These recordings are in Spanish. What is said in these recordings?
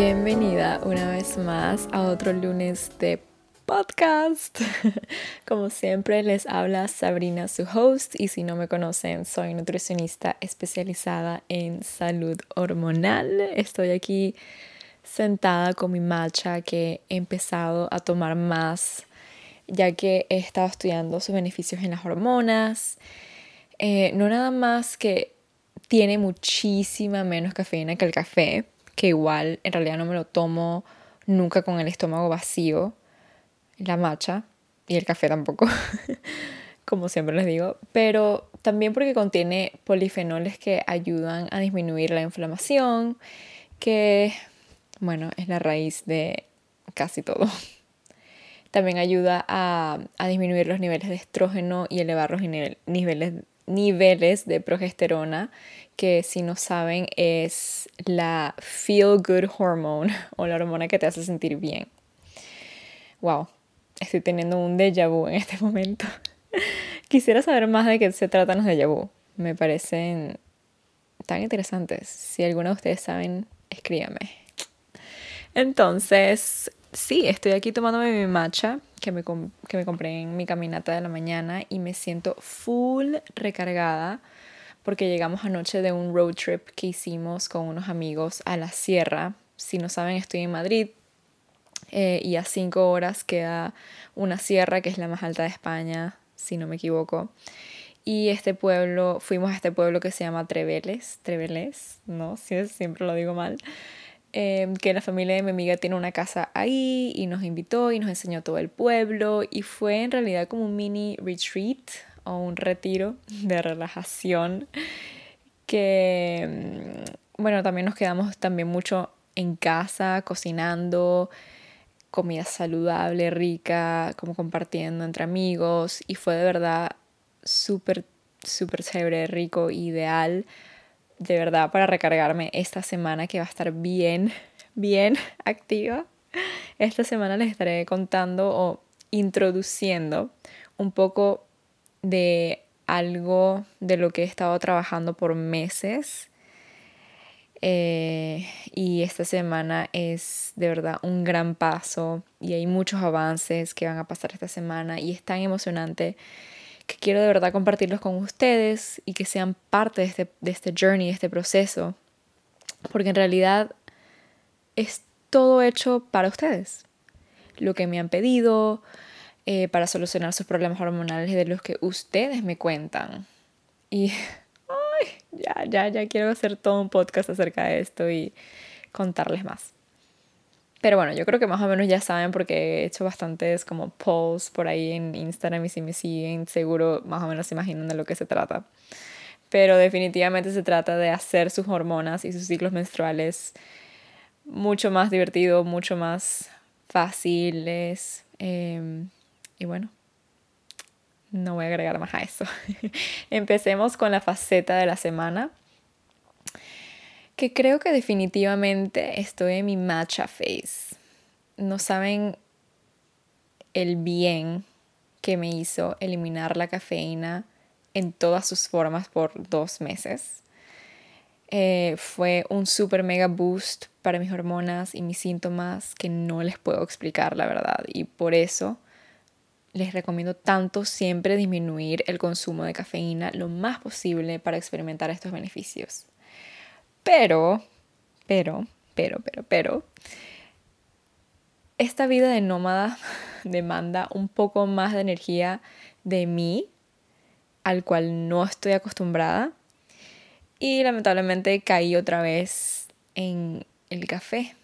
Bienvenida una vez más a otro lunes de podcast. Como siempre les habla Sabrina, su host, y si no me conocen, soy nutricionista especializada en salud hormonal. Estoy aquí sentada con mi matcha que he empezado a tomar más ya que he estado estudiando sus beneficios en las hormonas. Eh, no nada más que tiene muchísima menos cafeína que el café, que igual en realidad no me lo tomo nunca con el estómago vacío, la matcha y el café tampoco, como siempre les digo, pero también porque contiene polifenoles que ayudan a disminuir la inflamación, que bueno, es la raíz de casi todo. También ayuda a, disminuir los niveles de estrógeno y elevar los niveles, niveles de progesterona, que si no saben es la feel good hormone o la hormona que te hace sentir bien. Wow, estoy teniendo un déjà vu en este momento. Quisiera saber más de qué se tratan los déjà vu. Me parecen tan interesantes. Si alguno de ustedes saben, escríbame. Entonces, sí, estoy aquí tomándome mi matcha que me, que me compré en mi caminata de la mañana y me siento full recargada porque llegamos anoche de un road trip que hicimos con unos amigos a la sierra. Si no saben, estoy en Madrid eh, y a cinco horas queda una sierra que es la más alta de España, si no me equivoco. Y este pueblo, fuimos a este pueblo que se llama Treveles, Treveles, no, siempre lo digo mal. Em, que la familia de mi amiga tiene una casa ahí y nos invitó y nos enseñó todo el pueblo y fue en realidad como un mini retreat un retiro de relajación que mm, bueno también nos quedamos también mucho en casa cocinando comida saludable rica como compartiendo entre amigos y fue de verdad súper súper chévere rico ideal de verdad para recargarme esta semana que va a estar bien, bien activa. Esta semana les estaré contando o introduciendo un poco de algo de lo que he estado trabajando por meses. Eh, y esta semana es de verdad un gran paso y hay muchos avances que van a pasar esta semana y es tan emocionante que quiero de verdad compartirlos con ustedes y que sean parte de este, de este journey, de este proceso, porque en realidad es todo hecho para ustedes. Lo que me han pedido eh, para solucionar sus problemas hormonales de los que ustedes me cuentan. Y ay, ya, ya, ya quiero hacer todo un podcast acerca de esto y contarles más. Pero bueno, yo creo que más o menos ya saben porque he hecho bastantes como polls por ahí en Instagram y si me siguen seguro más o menos se imaginan de lo que se trata. Pero definitivamente se trata de hacer sus hormonas y sus ciclos menstruales mucho más divertido, mucho más fáciles. Em, y bueno, no voy a agregar más a eso. Empecemos con la faceta de la semana que creo que definitivamente estoy en mi matcha face. No saben el bien que me hizo eliminar la cafeína en todas sus formas por dos meses. Eh, fue un super mega boost para mis hormonas y mis síntomas que no les puedo explicar, la verdad. Y por eso les recomiendo tanto siempre disminuir el consumo de cafeína lo más posible para experimentar estos beneficios. Pero, pero, pero, pero, pero, esta vida de nómada demanda un poco más de energía de mí, al cual no estoy acostumbrada. Y lamentablemente caí otra vez en el café.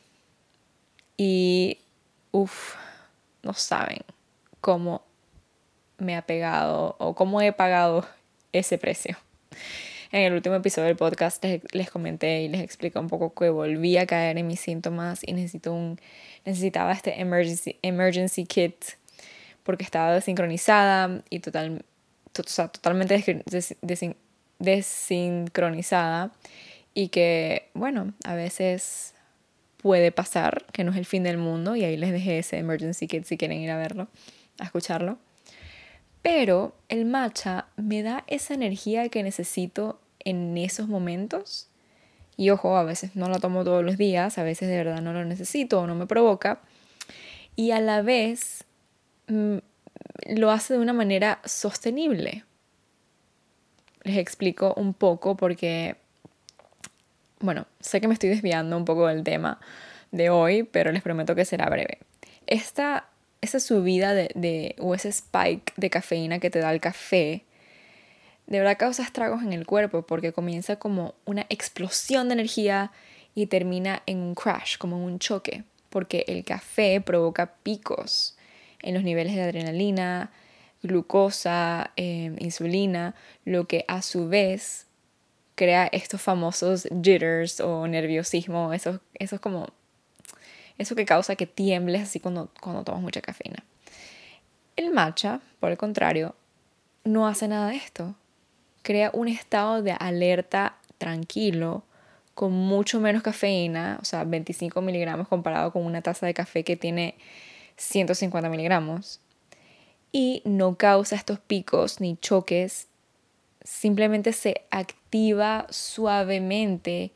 Y, uff, no saben cómo me ha pegado o cómo he pagado ese precio. En el último episodio del podcast les, comenté y les expliqué un poco que volví a caer en mis síntomas y necesito un, necesitaba este emergency, emergency kit porque estaba desincronizada y total, totalmente desincronizada y que, bueno, a veces puede pasar, que no es el fin del mundo y ahí les dejé ese emergency kit si quieren ir a verlo, a escucharlo. Pero el matcha me da esa energía que necesito en esos momentos Y ojo, a veces no lo tomo todos los días, a veces de verdad no lo necesito o no me provoca. Y a la vez mm, lo hace de una manera sostenible. Les explico un poco porque, bueno, sé que me estoy desviando un poco del tema de hoy, pero les prometo que será breve. Esta, esa subida de, de, o ese spike de cafeína que te da el café de verdad causa estragos en el cuerpo porque comienza como una explosión de energía y termina en un crash, como en un choque, porque el café provoca picos en los niveles de adrenalina, glucosa, em, insulina, lo que a su vez crea estos famosos jitters o nerviosismo, eso, eso es como eso que causa que tiembles así cuando, cuando tomas mucha cafeína. El matcha, por el contrario, no hace nada de esto crea un estado de alerta tranquilo, con mucho menos cafeína, o sea, 25 miligramos comparado con una taza de café que tiene 150 miligramos. Y no causa estos picos ni choques, simplemente se activa suavemente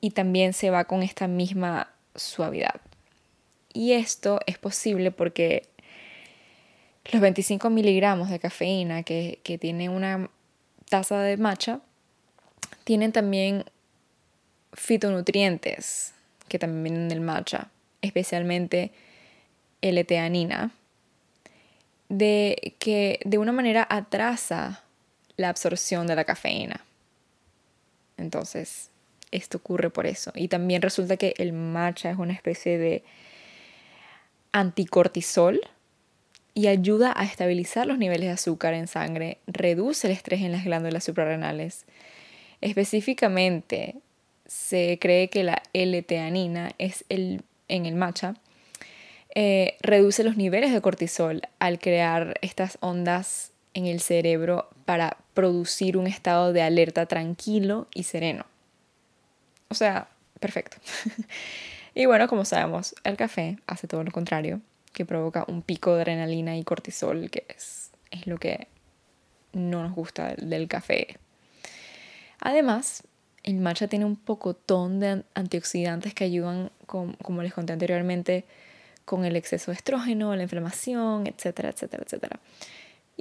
y también se va con esta misma suavidad. Y esto es posible porque los 25 miligramos de cafeína que, tiene una taza de matcha tienen también fitonutrientes que también vienen del matcha, especialmente L-teanina, de que de una manera atrasa la absorción de la cafeína. Entonces, esto ocurre por eso. Y también resulta que el matcha es una especie de anticortisol y ayuda a estabilizar los niveles de azúcar en sangre, reduce el estrés en las glándulas suprarrenales. Específicamente, se cree que la L-teanina es el, en el matcha, eh, reduce los niveles de cortisol al crear estas ondas en el cerebro para producir un estado de alerta tranquilo y sereno. O sea, perfecto. y bueno, como sabemos, el café hace todo lo contrario que provoca un pico de adrenalina y cortisol, que es, lo que no nos gusta del, café. Además, el matcha tiene un pocotón de antioxidantes que ayudan, como les conté anteriormente, con el exceso de estrógeno, la inflamación, etcétera, etcétera, etcétera.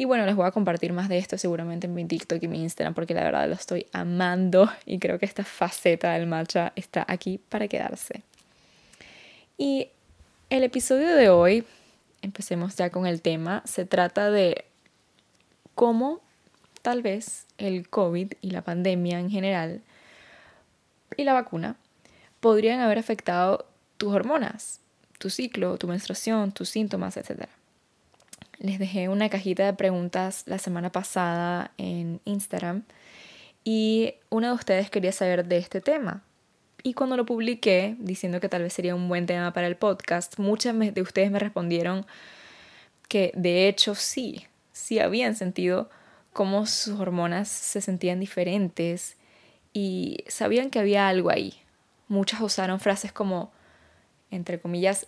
Y bueno, les voy a compartir más de esto seguramente en mi TikTok y mi Instagram porque la verdad lo estoy amando y creo que esta faceta del matcha está aquí para quedarse. Y el episodio de hoy, empecemos ya con el tema, se trata de cómo tal vez el COVID y la pandemia en general y la vacuna podrían haber afectado tus hormonas, tu ciclo, tu menstruación, tus síntomas, etc. Les dejé una cajita de preguntas la semana pasada en Instagram y una de ustedes quería saber de este tema. Y cuando lo publiqué, diciendo que tal vez sería un buen tema para el podcast, muchas de ustedes me respondieron que de hecho sí, sí habían sentido cómo sus hormonas se sentían diferentes y sabían que había algo ahí. Muchas usaron frases como, entre comillas,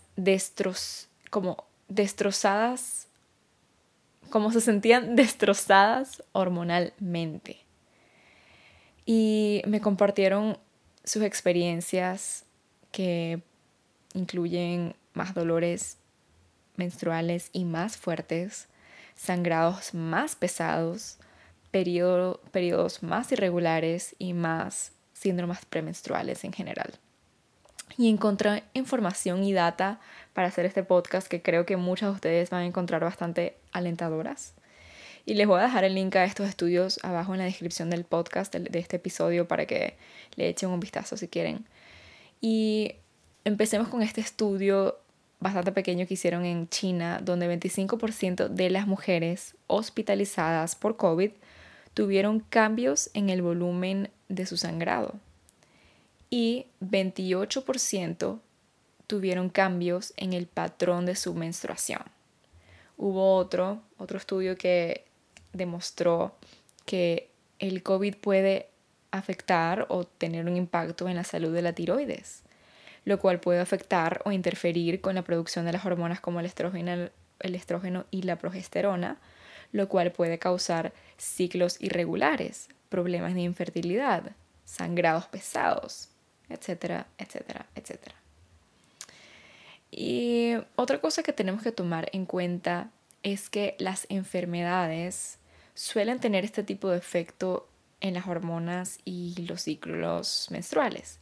como destrozadas, como se sentían destrozadas hormonalmente. Y me compartieron sus experiencias que incluyen más dolores menstruales y más fuertes, sangrados más pesados, periodos más irregulares y más síndromes premenstruales en general. Y encontré información y data para hacer este podcast que creo que muchos de ustedes van a encontrar bastante alentadoras. Y les voy a dejar el link a estos estudios abajo en la descripción del podcast de, este episodio para que le echen un vistazo si quieren. Y empecemos con este estudio bastante pequeño que hicieron en China, donde 25% de las mujeres hospitalizadas por COVID tuvieron cambios en el volumen de su sangrado y 28% tuvieron cambios en el patrón de su menstruación. Hubo otro, otro estudio que demostró que el COVID puede afectar o tener un impacto en la salud de la tiroides, lo cual puede afectar o interferir con la producción de las hormonas como el estrógeno, el estrógeno y la progesterona, lo cual puede causar ciclos irregulares, problemas de infertilidad, sangrados pesados, etcétera, etcétera, etcétera. Y otra cosa que tenemos que tomar en cuenta es que las enfermedades suelen tener este tipo de efecto en las hormonas y los ciclos menstruales,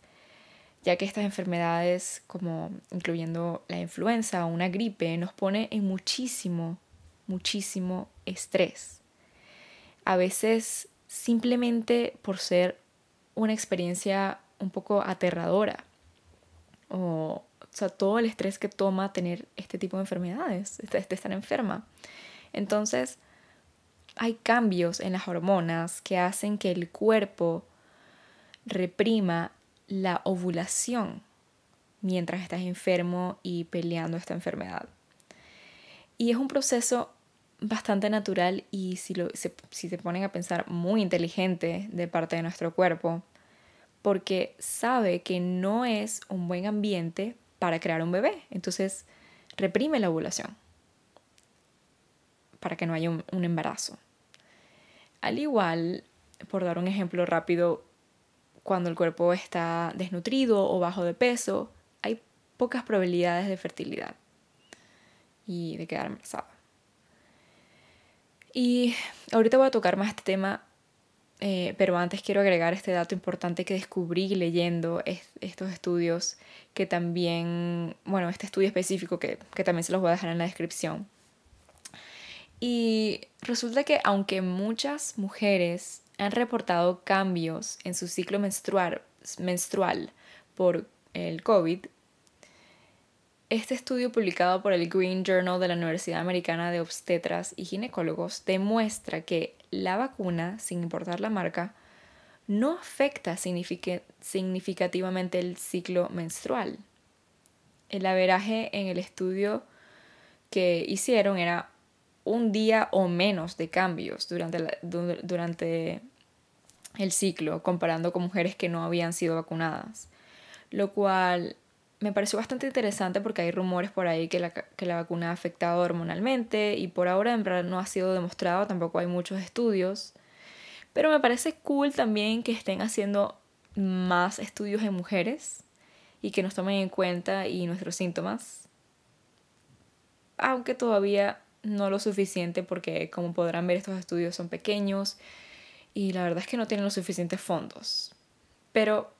ya que estas enfermedades, como incluyendo la influenza o una gripe, nos pone en muchísimo, muchísimo estrés. A veces simplemente por ser una experiencia un poco aterradora o o sea, todo el estrés que toma tener este tipo de enfermedades, de estar enferma. Entonces, hay cambios en las hormonas que hacen que el cuerpo reprima la ovulación mientras estás enfermo y peleando esta enfermedad. Y es un proceso bastante natural y si, lo, si se ponen a pensar muy inteligente de parte de nuestro cuerpo, porque sabe que no es un buen ambiente para crear un bebé. Entonces, reprime la ovulación para que no haya un, embarazo. Al igual, por dar un ejemplo rápido, cuando el cuerpo está desnutrido o bajo de peso, hay pocas probabilidades de fertilidad y de quedar embarazada. Y ahorita voy a tocar más este tema eh, pero antes quiero agregar este dato importante que descubrí leyendo estos estudios, que también, bueno, este estudio específico que, que también se los voy a dejar en la descripción. Y resulta que aunque muchas mujeres han reportado cambios en su ciclo menstrual, menstrual por el COVID, este estudio publicado por el Green Journal de la Universidad Americana de Obstetras y Ginecólogos demuestra que la vacuna, sin importar la marca, no afecta significativamente el ciclo menstrual. El averaje en el estudio que hicieron era un día o menos de cambios durante, el ciclo, comparando con mujeres que no habían sido vacunadas, lo cual me pareció bastante interesante porque hay rumores por ahí que la, que la vacuna ha afectado hormonalmente y por ahora en verdad no ha sido demostrado, tampoco hay muchos estudios. Pero me parece cool también que estén haciendo más estudios en mujeres y que nos tomen en cuenta y nuestros síntomas. Aunque todavía no lo suficiente porque como podrán ver estos estudios son pequeños y la verdad es que no tienen los suficientes fondos. Pero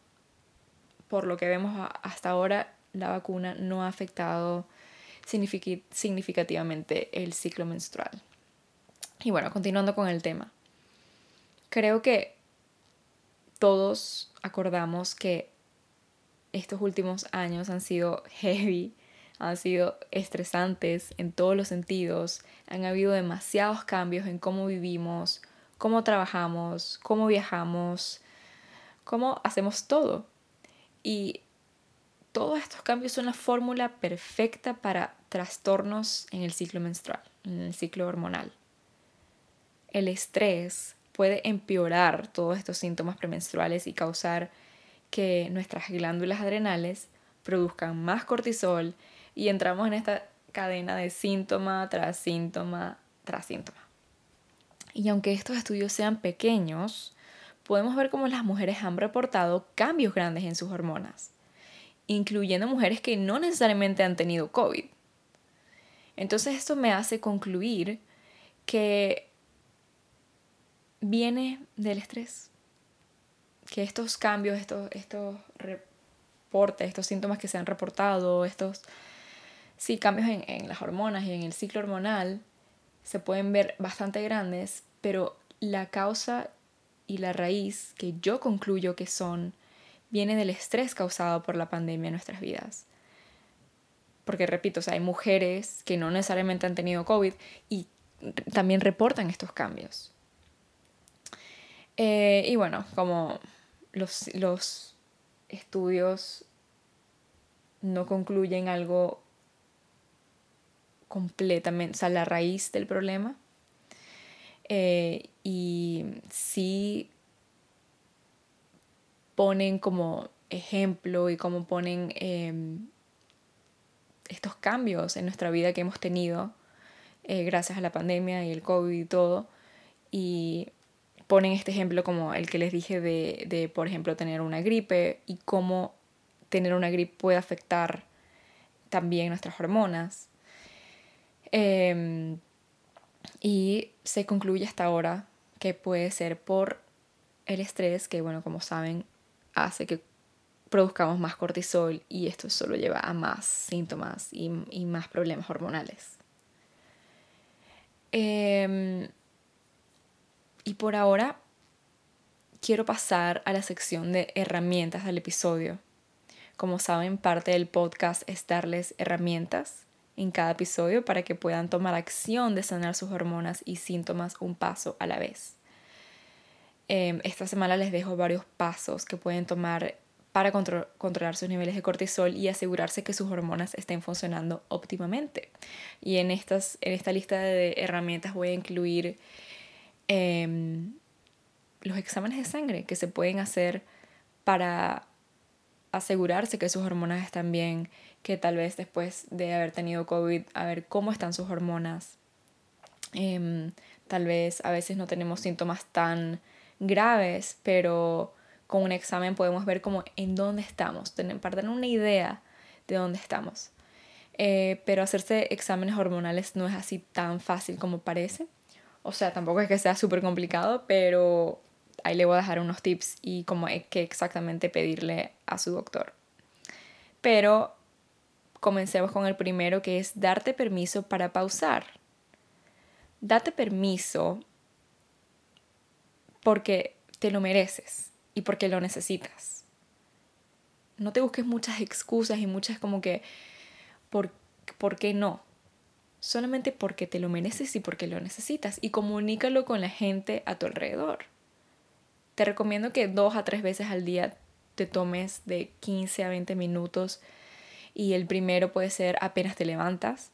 por lo que vemos hasta ahora, la vacuna no ha afectado significativamente el ciclo menstrual. Y bueno, continuando con el tema. Creo que todos acordamos que estos últimos años han sido heavy, han sido estresantes en todos los sentidos, han habido demasiados cambios en cómo vivimos, cómo trabajamos, cómo viajamos, cómo hacemos todo. Y todos estos cambios son la fórmula perfecta para trastornos en el ciclo menstrual, en el ciclo hormonal. El estrés puede empeorar todos estos síntomas premenstruales y causar que nuestras glándulas adrenales produzcan más cortisol y entramos en esta cadena de síntoma tras síntoma tras síntoma. Y aunque estos estudios sean pequeños, podemos ver cómo las mujeres han reportado cambios grandes en sus hormonas, incluyendo mujeres que no necesariamente han tenido COVID. Entonces esto me hace concluir que viene del estrés, que estos cambios, estos, estos reportes, estos síntomas que se han reportado, estos sí, cambios en, en las hormonas y en el ciclo hormonal, se pueden ver bastante grandes, pero la causa y la raíz que yo concluyo que son viene del estrés causado por la pandemia en nuestras vidas. Porque repito, o sea, hay mujeres que no necesariamente han tenido COVID y también reportan estos cambios. Eh, y bueno, como los, los estudios no concluyen algo completamente, o sea, la raíz del problema, eh, y sí ponen como ejemplo y como ponen em, estos cambios en nuestra vida que hemos tenido eh, gracias a la pandemia y el COVID y todo. Y ponen este ejemplo como el que les dije de, de, por ejemplo, tener una gripe y cómo tener una gripe puede afectar también nuestras hormonas. Em, y se concluye hasta ahora que puede ser por el estrés, que bueno, como saben, hace que produzcamos más cortisol y esto solo lleva a más síntomas y, más problemas hormonales. Em, y por ahora quiero pasar a la sección de herramientas del episodio. Como saben, parte del podcast es darles herramientas en cada episodio para que puedan tomar acción de sanar sus hormonas y síntomas un paso a la vez. Em, esta semana les dejo varios pasos que pueden tomar para controlar sus niveles de cortisol y asegurarse que sus hormonas estén funcionando óptimamente. Y en, estas, en esta lista de herramientas voy a incluir em, los exámenes de sangre que se pueden hacer para asegurarse que sus hormonas están bien, que tal vez después de haber tenido COVID, a ver cómo están sus hormonas. Em, tal vez a veces no tenemos síntomas tan graves, pero con un examen podemos ver como en dónde estamos, para tener una idea de dónde estamos. Eh, pero hacerse exámenes hormonales no es así tan fácil como parece. O sea, tampoco es que sea súper complicado, pero ahí le voy a dejar unos tips y cómo es que exactamente pedirle a su doctor. Pero comencemos con el primero que es darte permiso para pausar. Date permiso porque te lo mereces y porque lo necesitas. No te busques muchas excusas y muchas como que, ¿por, ¿por qué no? Solamente porque te lo mereces y porque lo necesitas. Y comunícalo con la gente a tu alrededor. Te recomiendo que dos a tres veces al día te tomes de 15 a 20 minutos. Y el primero puede ser apenas te levantas,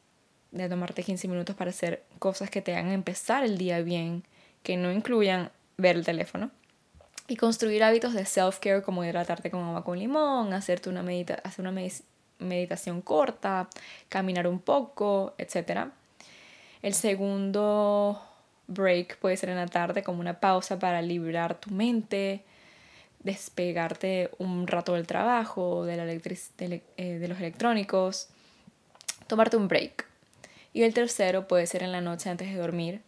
de tomarte 15 minutos para hacer cosas que te hagan empezar el día bien, que no incluyan ver el teléfono y construir hábitos de self-care como hidratarte con agua con limón, hacerte una medita hacer una meditación corta, caminar un poco, etc. El segundo break puede ser en la tarde como una pausa para liberar tu mente, despegarte un rato del trabajo, de, eh, de los electrónicos, tomarte un break. Y el tercero puede ser en la noche antes de dormir.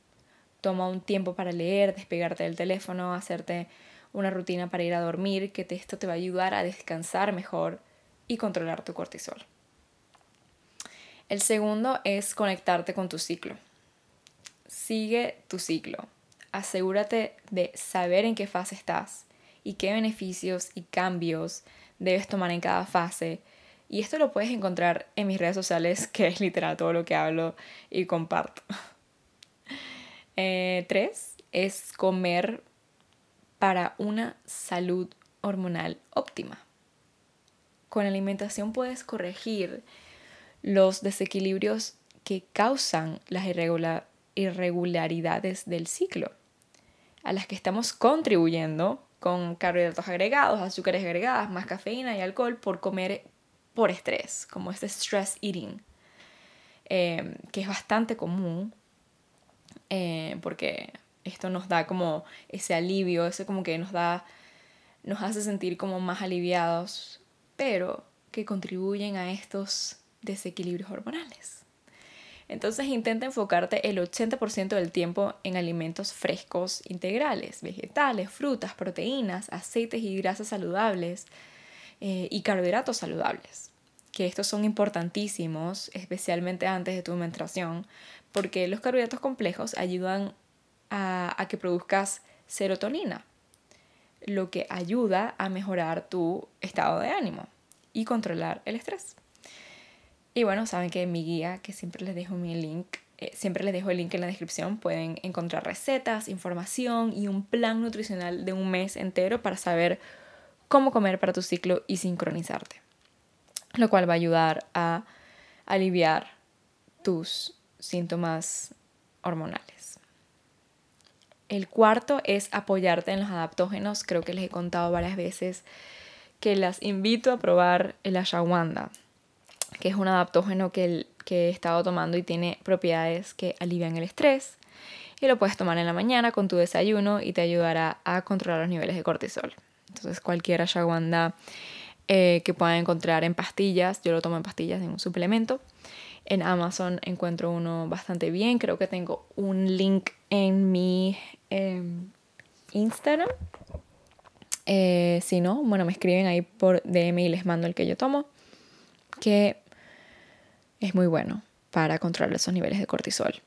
Toma un tiempo para leer, despegarte del teléfono, hacerte una rutina para ir a dormir, que esto te va a ayudar a descansar mejor y controlar tu cortisol. El segundo es conectarte con tu ciclo. Sigue tu ciclo. Asegúrate de saber en qué fase estás y qué beneficios y cambios debes tomar en cada fase. Y esto lo puedes encontrar en mis redes sociales, que es literal todo lo que hablo y comparto. Eh, tres, es comer para una salud hormonal óptima. Con alimentación puedes corregir los desequilibrios que causan las irregularidades del ciclo, a las que estamos contribuyendo con carbohidratos agregados, azúcares agregadas, más cafeína y alcohol por comer por estrés, como este stress eating, eh, que es bastante común eh, porque esto nos da como ese alivio, ese como que nos da, nos hace sentir como más aliviados, pero que contribuyen a estos desequilibrios hormonales. Entonces intenta enfocarte el 80% del tiempo en alimentos frescos, integrales, vegetales, frutas, proteínas, aceites y grasas saludables eh, y carbohidratos saludables. Que estos son importantísimos, especialmente antes de tu menstruación, porque los carbohidratos complejos ayudan a, que produzcas serotonina, lo que ayuda a mejorar tu estado de ánimo y controlar el estrés. Y bueno, saben que mi guía, que siempre les dejo mi link, eh, siempre les dejo el link en la descripción, pueden encontrar recetas, información y un plan nutricional de un mes entero para saber cómo comer para tu ciclo y sincronizarte, lo cual va a ayudar a aliviar tus síntomas hormonales. El cuarto es apoyarte en los adaptógenos. Creo que les he contado varias veces que las invito a probar el ashwagandha, que es un adaptógeno que, que he estado tomando y tiene propiedades que alivian el estrés, y lo puedes tomar en la mañana con tu desayuno y te ayudará a controlar los niveles de cortisol. Entonces cualquier ashwagandha eh, que puedan encontrar en pastillas, yo lo tomo en pastillas en un suplemento. En Amazon encuentro uno bastante bien, creo que tengo un link en mi em, Instagram. Eh, si no, bueno, me escriben ahí por DM y les mando el que yo tomo, que es muy bueno para controlar esos niveles de cortisol.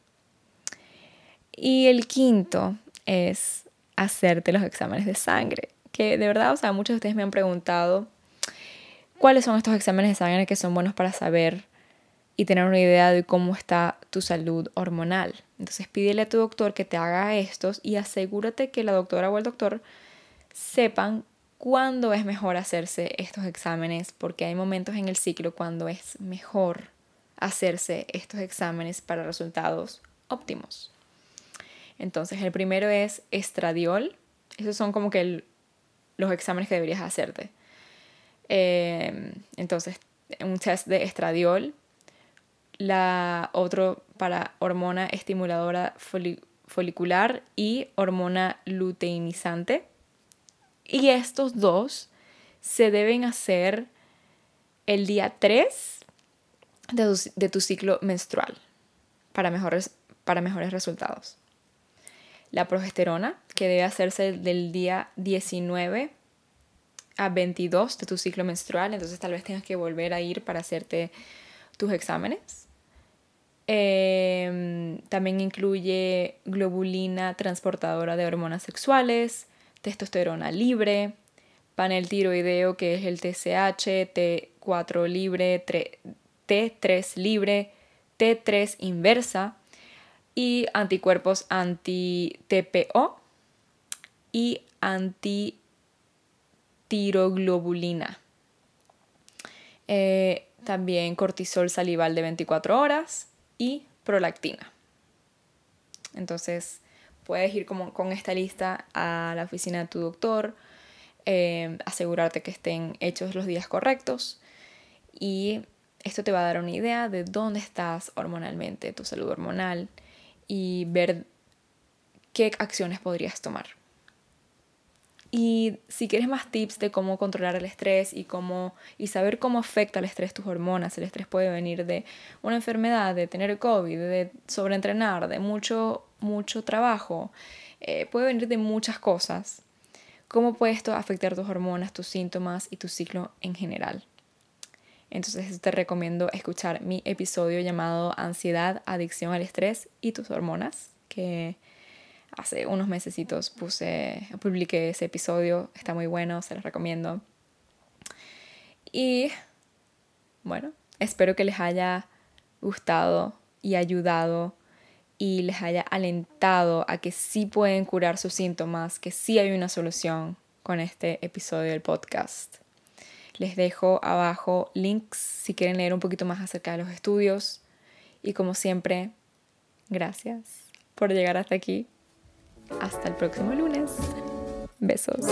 Y el quinto es hacerte los exámenes de sangre, que de verdad, o sea, muchos de ustedes me han preguntado cuáles son estos exámenes de sangre que son buenos para saber y tener una idea de cómo está tu salud hormonal. Entonces pídele a tu doctor que te haga estos y asegúrate que la doctora o el doctor sepan cuándo es mejor hacerse estos exámenes, porque hay momentos en el ciclo cuando es mejor hacerse estos exámenes para resultados óptimos. Entonces, el primero es estradiol. Esos son como que los exámenes que deberías hacerte. Em, entonces, un test de estradiol. La otro para hormona estimuladora folicular y hormona luteinizante. Y estos dos se deben hacer el día 3 de tu, ciclo menstrual para mejores, para mejores resultados la progesterona, que debe hacerse del día 19 a 22 de tu ciclo menstrual, entonces tal vez tengas que volver a ir para hacerte tus exámenes. Em, también incluye globulina transportadora de hormonas sexuales, testosterona libre, panel tiroideo que es el TSH, T4 libre, T3 libre, T3 inversa, y anticuerpos anti-TPO y anti-tiroglobulina. Eh, también cortisol salival de 24 horas y prolactina. Entonces, puedes ir como con esta lista a la oficina de tu doctor, eh, asegurarte que estén hechos los días correctos y esto te va a dar una idea de dónde estás hormonalmente, tu salud hormonal, y ver qué acciones podrías tomar. Y si quieres más tips de cómo controlar el estrés y, cómo, y saber cómo afecta el estrés tus hormonas, el estrés puede venir de una enfermedad, de tener COVID, de sobreentrenar, de mucho, mucho trabajo, eh, puede venir de muchas cosas. ¿Cómo puede esto afectar tus hormonas, tus síntomas y tu ciclo en general? Entonces te recomiendo escuchar mi episodio llamado Ansiedad, Adicción al Estrés y tus hormonas, que hace unos mesecitos puse, publiqué ese episodio, está muy bueno, se los recomiendo. Y bueno, espero que les haya gustado y ayudado y les haya alentado a que sí pueden curar sus síntomas, que sí hay una solución con este episodio del podcast. Les dejo abajo links si quieren leer un poquito más acerca de los estudios. Y como siempre, gracias por llegar hasta aquí. Hasta el próximo lunes. Besos.